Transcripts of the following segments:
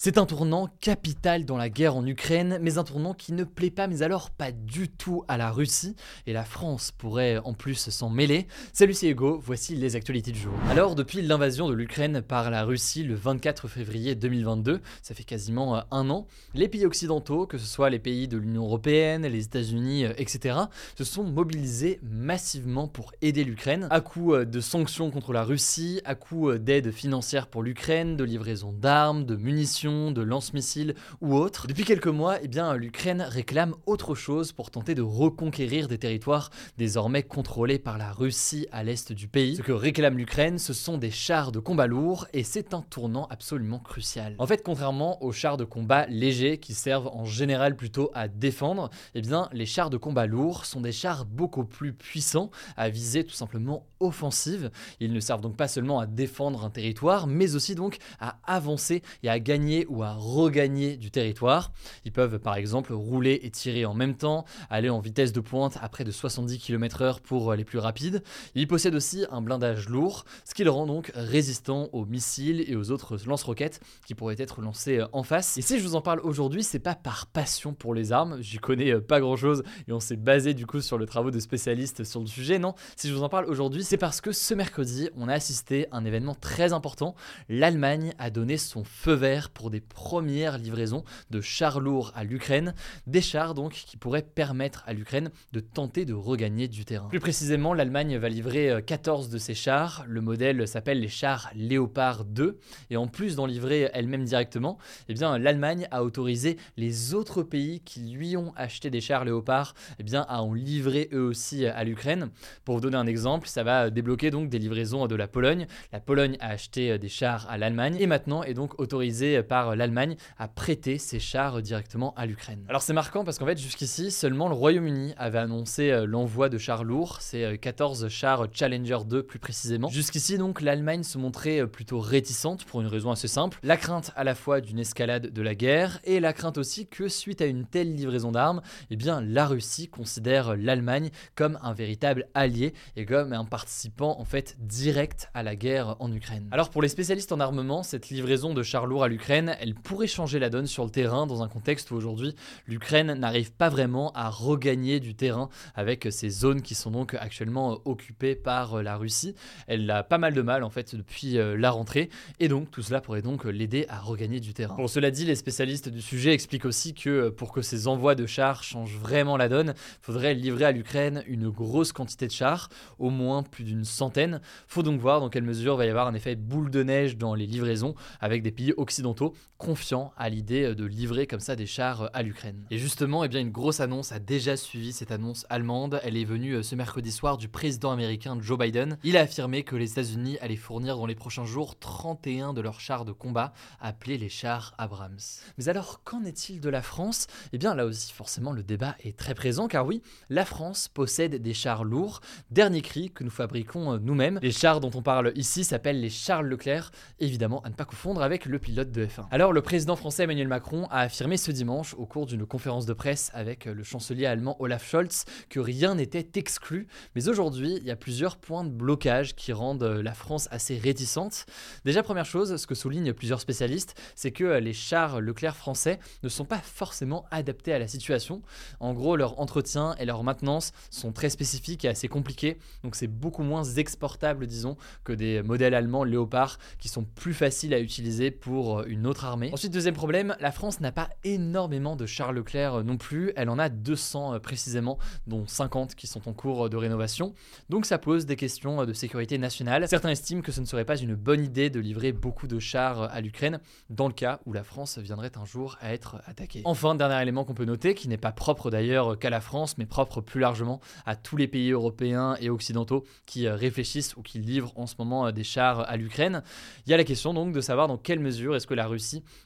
C'est un tournant capital dans la guerre en Ukraine, mais un tournant qui ne plaît pas, mais alors pas du tout à la Russie, et la France pourrait en plus s'en mêler. Salut c'est Hugo, voici les actualités du jour. Alors depuis l'invasion de l'Ukraine par la Russie le 24 février 2022, ça fait quasiment euh, un an, les pays occidentaux, que ce soit les pays de l'Union Européenne, les États-Unis, euh, etc., se sont mobilisés massivement pour aider l'Ukraine, à coup euh, de sanctions contre la Russie, à coup d'aide financière pour l'Ukraine, de livraison d'armes, de munitions, de lance-missiles ou autres. Depuis quelques mois, eh bien, l'Ukraine réclame autre chose pour tenter de reconquérir des territoires désormais contrôlés par la Russie à l'est du pays. Ce que réclame l'Ukraine, ce sont des chars de combat lourds et c'est un tournant absolument crucial. En fait, contrairement aux chars de combat légers qui servent en général plutôt à défendre, eh bien, les chars de combat lourds sont des chars beaucoup plus puissants à viser tout simplement offensive. Ils ne servent donc pas seulement à défendre un territoire, mais aussi donc à avancer et à gagner ou à regagner du territoire. Ils peuvent par exemple rouler et tirer en même temps, aller en vitesse de pointe à près de 70 km/h pour les plus rapides. Ils possèdent aussi un blindage lourd, ce qui le rend donc résistant aux missiles et aux autres lance-roquettes qui pourraient être lancés en face. Et si je vous en parle aujourd'hui, c'est pas par passion pour les armes, j'y connais pas grand chose et on s'est basé du coup sur le travaux de spécialistes sur le sujet. Non, si je vous en parle aujourd'hui, c'est parce que ce mercredi, on a assisté à un événement très important. L'Allemagne a donné son feu vert pour des premières livraisons de chars lourds à l'Ukraine, des chars donc qui pourraient permettre à l'Ukraine de tenter de regagner du terrain. Plus précisément, l'Allemagne va livrer 14 euh, de ces chars, le modèle s'appelle les chars Léopard 2, et en plus d'en livrer elle-même directement, eh bien l'Allemagne a autorisé les autres pays qui lui ont acheté des chars Léopard eh bien, à en livrer eux aussi à l'Ukraine. Pour vous donner un exemple, ça va débloquer donc des livraisons de la Pologne. La Pologne a acheté euh, des chars à l'Allemagne et maintenant est donc autorisée par l'Allemagne à prêter ses chars directement à l'Ukraine. Alors c'est marquant parce qu'en fait jusqu'ici seulement le Royaume-Uni avait annoncé euh, l'envoi de chars lourds, c'est 14 euh, chars Challenger 2 plus précisément. Jusqu'ici donc l'Allemagne se montrait euh, plutôt réticente pour une raison assez simple, la crainte à la fois d'une escalade de la guerre et la crainte aussi que suite à une telle livraison d'armes, eh bien la Russie considère l'Allemagne comme un véritable allié et comme un participant en fait direct à la guerre en Ukraine. Alors pour les spécialistes en armement, cette livraison de chars lourds à l'Ukraine, elle pourrait changer la donne sur le terrain dans un contexte où aujourd'hui l'Ukraine n'arrive pas vraiment à regagner du terrain avec ces zones qui sont donc actuellement occupées par la Russie. Elle a pas mal de mal en fait depuis euh, la rentrée et donc tout cela pourrait donc l'aider à regagner du terrain. Pour cela dit, les spécialistes du sujet expliquent aussi que pour que ces envois de chars changent vraiment la donne, faudrait livrer à l'Ukraine une grosse quantité de chars, au moins plus d'une centaine. Faut donc voir dans quelle mesure va y avoir un effet boule de neige dans les livraisons avec des pays occidentaux confiant à l'idée de livrer comme ça des chars à l'Ukraine. Et justement, eh bien, une grosse annonce a déjà suivi cette annonce allemande. Elle est venue euh, ce mercredi soir du président américain Joe Biden. Il a affirmé que les États-Unis allaient fournir dans les prochains jours 31 de leurs chars de combat, appelés les chars Abrams. Mais alors, qu'en est-il de la France? Eh bien, là aussi, forcément, le débat est très présent, car oui, la France possède des chars lourds, dernier cri que nous fabriquons euh, nous-mêmes. Les chars dont on parle ici s'appellent les Charles Leclerc, évidemment à ne pas confondre avec le pilote de F1. Alors, le président français Emmanuel Macron a affirmé ce dimanche, au cours d'une conférence de presse avec le chancelier allemand Olaf Scholz, que rien n'était exclu. Mais aujourd'hui, il y a plusieurs points de blocage qui rendent la France assez réticente. Déjà, première chose, ce que soulignent plusieurs spécialistes, c'est que les chars Leclerc français ne sont pas forcément adaptés à la situation. En gros, leur entretien et leur maintenance sont très spécifiques et assez compliqués, donc c'est beaucoup moins exportable, disons, que des modèles allemands Léopard qui sont plus faciles à utiliser pour une armée. Ensuite, deuxième problème, la France n'a pas énormément de chars Leclerc non plus, elle en a 200 précisément, dont 50 qui sont en cours de rénovation. Donc ça pose des questions de sécurité nationale. Certains estiment que ce ne serait pas une bonne idée de livrer beaucoup de chars à l'Ukraine dans le cas où la France viendrait un jour à être attaquée. Enfin, dernier élément qu'on peut noter, qui n'est pas propre d'ailleurs qu'à la France, mais propre plus largement à tous les pays européens et occidentaux qui réfléchissent ou qui livrent en ce moment des chars à l'Ukraine. Il y a la question donc de savoir dans quelle mesure est-ce que la Russie,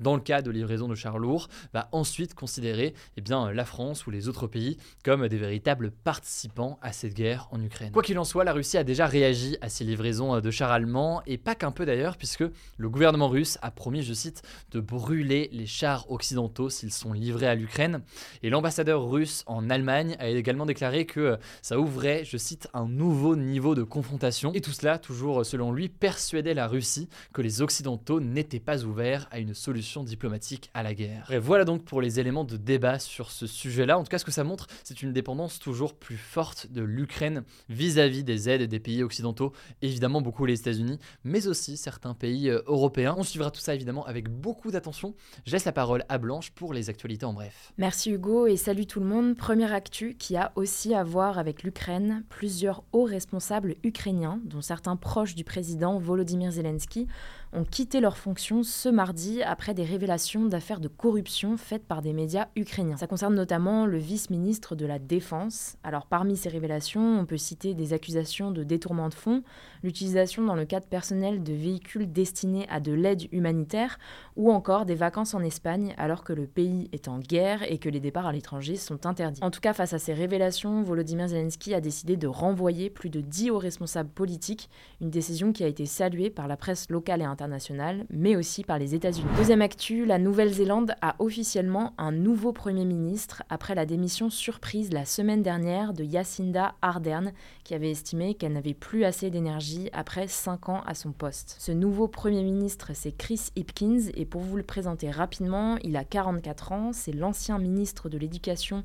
dans le cas de livraison de chars lourds, va ensuite considérer eh bien, la France ou les autres pays comme des véritables participants à cette guerre en Ukraine. Quoi qu'il en soit, la Russie a déjà réagi à ces livraisons de chars allemands, et pas qu'un peu d'ailleurs, puisque le gouvernement russe a promis, je cite, de brûler les chars occidentaux s'ils sont livrés à l'Ukraine. Et l'ambassadeur russe en Allemagne a également déclaré que ça ouvrait, je cite, un nouveau niveau de confrontation. Et tout cela, toujours selon lui, persuadait la Russie que les Occidentaux n'étaient pas ouverts à une solution diplomatique à la guerre. Et voilà donc pour les éléments de débat sur ce sujet-là. En tout cas, ce que ça montre, c'est une dépendance toujours plus forte de l'Ukraine vis-à-vis des aides des pays occidentaux, évidemment beaucoup les États-Unis, mais aussi certains pays euh, européens. On suivra tout ça évidemment avec beaucoup d'attention. Je laisse la parole à Blanche pour les actualités en bref. Merci Hugo et salut tout le monde. Première actu qui a aussi à voir avec l'Ukraine. Plusieurs hauts responsables ukrainiens, dont certains proches du président Volodymyr Zelensky, ont quitté leurs fonctions ce mardi après des révélations d'affaires de corruption faites par des médias ukrainiens. Ça concerne notamment le vice-ministre de la Défense. Alors parmi ces révélations, on peut citer des accusations de détournement de fonds, l'utilisation dans le cadre personnel de véhicules destinés à de l'aide humanitaire ou encore des vacances en Espagne alors que le pays est en guerre et que les départs à l'étranger sont interdits. En tout cas, face à ces révélations, Volodymyr Zelensky a décidé de renvoyer plus de 10 hauts responsables politiques, une décision qui a été saluée par la presse locale et internationale, mais aussi par les États-Unis. Deuxième actu, la Nouvelle-Zélande a officiellement un nouveau Premier ministre après la démission surprise la semaine dernière de Jacinda Ardern, qui avait estimé qu'elle n'avait plus assez d'énergie après 5 ans à son poste. Ce nouveau Premier ministre, c'est Chris Hipkins, et pour vous le présenter rapidement, il a 44 ans, c'est l'ancien ministre de l'Éducation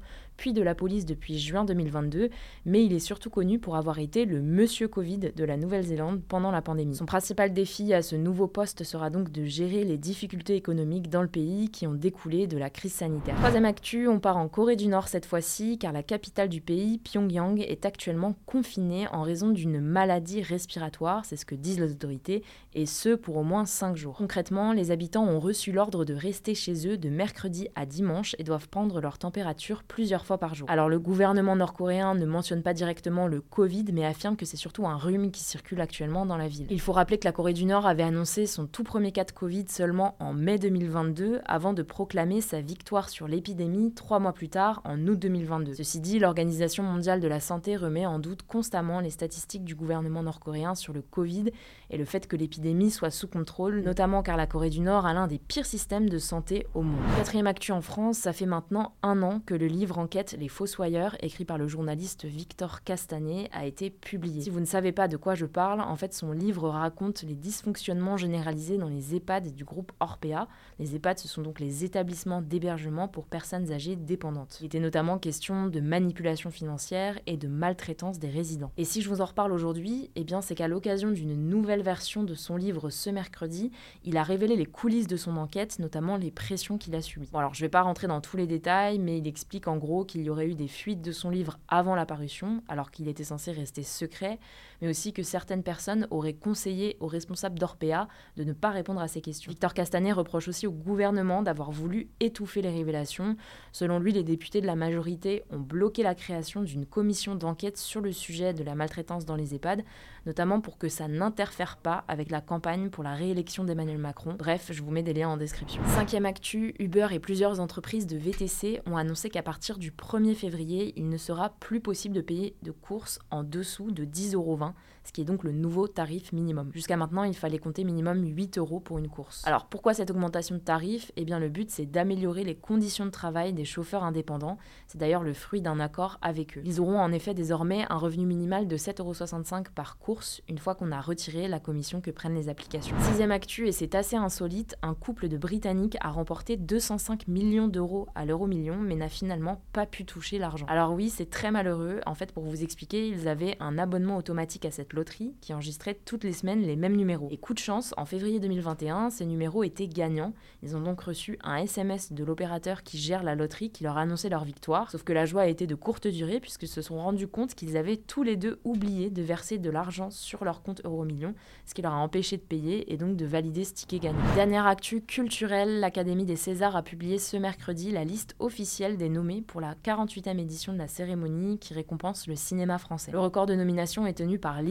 de la police depuis juin 2022, mais il est surtout connu pour avoir été le monsieur Covid de la Nouvelle-Zélande pendant la pandémie. Son principal défi à ce nouveau poste sera donc de gérer les difficultés économiques dans le pays qui ont découlé de la crise sanitaire. Troisième actu, on part en Corée du Nord cette fois-ci, car la capitale du pays, Pyongyang, est actuellement confinée en raison d'une maladie respiratoire, c'est ce que disent les autorités, et ce pour au moins 5 jours. Concrètement, les habitants ont reçu l'ordre de rester chez eux de mercredi à dimanche et doivent prendre leur température plusieurs fois par jour. Alors le gouvernement nord-coréen ne mentionne pas directement le Covid, mais affirme que c'est surtout un rhume qui circule actuellement dans la ville. Il faut rappeler que la Corée du Nord avait annoncé son tout premier cas de Covid seulement en mai 2022, avant de proclamer sa victoire sur l'épidémie trois mois plus tard, en août 2022. Ceci dit, l'Organisation mondiale de la santé remet en doute constamment les statistiques du gouvernement nord-coréen sur le Covid et le fait que l'épidémie soit sous contrôle, notamment car la Corée du Nord a l'un des pires systèmes de santé au monde. Quatrième actu en France, ça fait maintenant un an que le livre Enquête les Fossoyeurs, écrit par le journaliste Victor Castanet, a été publié. Si vous ne savez pas de quoi je parle, en fait son livre raconte les dysfonctionnements généralisés dans les EHPAD du groupe Orpea. Les EHPAD, ce sont donc les établissements d'hébergement pour personnes âgées dépendantes. Il était notamment question de manipulation financière et de maltraitance des résidents. Et si je vous en reparle aujourd'hui, eh bien c'est qu'à l'occasion d'une nouvelle version de son livre ce mercredi, il a révélé les coulisses de son enquête, notamment les pressions qu'il a subies. Bon alors je vais pas rentrer dans tous les détails, mais il explique en gros qu'il y aurait eu des fuites de son livre avant la parution, alors qu'il était censé rester secret, mais aussi que certaines personnes auraient conseillé aux responsables d'Orpea de ne pas répondre à ces questions. Victor Castanet reproche aussi au gouvernement d'avoir voulu étouffer les révélations. Selon lui, les députés de la majorité ont bloqué la création d'une commission d'enquête sur le sujet de la maltraitance dans les EHPAD, notamment pour que ça n'interfère pas avec la campagne pour la réélection d'Emmanuel Macron. Bref, je vous mets des liens en description. Cinquième actu, Uber et plusieurs entreprises de VTC ont annoncé qu'à partir du 1er février, il ne sera plus possible de payer de courses en dessous de 10,20 euros, ce qui est donc le nouveau tarif minimum. Jusqu'à maintenant, il fallait compter minimum 8 euros pour une course. Alors pourquoi cette augmentation de tarif? Eh bien le but c'est d'améliorer les conditions de travail des chauffeurs indépendants. C'est d'ailleurs le fruit d'un accord avec eux. Ils auront en effet désormais un revenu minimal de 7,65 euros par course une fois qu'on a retiré la commission que prennent les applications. Sixième actu, et c'est assez insolite, un couple de Britanniques a remporté 205 millions d'euros à l'euro million mais n'a finalement pas pu toucher l'argent. Alors oui, c'est très malheureux. En fait, pour vous expliquer, ils avaient un abonnement automatique à cette loterie qui enregistrait toutes les semaines les mêmes numéros. Et coup de chance, en février 2021, ces numéros étaient gagnants. Ils ont donc reçu un SMS de l'opérateur qui gère la loterie qui leur annonçait leur victoire. Sauf que la joie a été de courte durée puisqu'ils se sont rendus compte qu'ils avaient tous les deux oublié de verser de l'argent sur leur compte Euromillion, ce qui leur a empêché de payer et donc de valider ce ticket gagnant. Dernière actu culturelle, l'Académie des Césars a publié ce mercredi la liste officielle des nommés pour la 48e édition de la cérémonie qui récompense le cinéma français. Le record de nomination est tenu par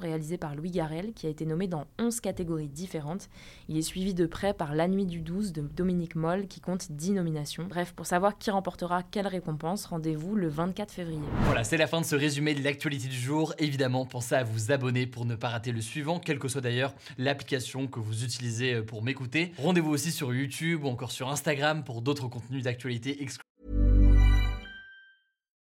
Réalisé par Louis Garrel, qui a été nommé dans 11 catégories différentes. Il est suivi de près par La Nuit du 12 de Dominique Moll, qui compte 10 nominations. Bref, pour savoir qui remportera quelle récompense, rendez-vous le 24 février. Voilà, c'est la fin de ce résumé de l'actualité du jour. Évidemment, pensez à vous abonner pour ne pas rater le suivant, quelle que soit d'ailleurs l'application que vous utilisez euh, pour m'écouter. Rendez-vous aussi sur YouTube ou encore sur Instagram pour d'autres contenus d'actualité exclusifs.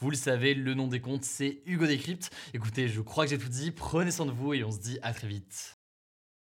Vous le savez, le nom des comptes, c'est Hugo Décrypte. Écoutez, je crois que j'ai tout dit. Prenez soin de vous et on se dit à très vite.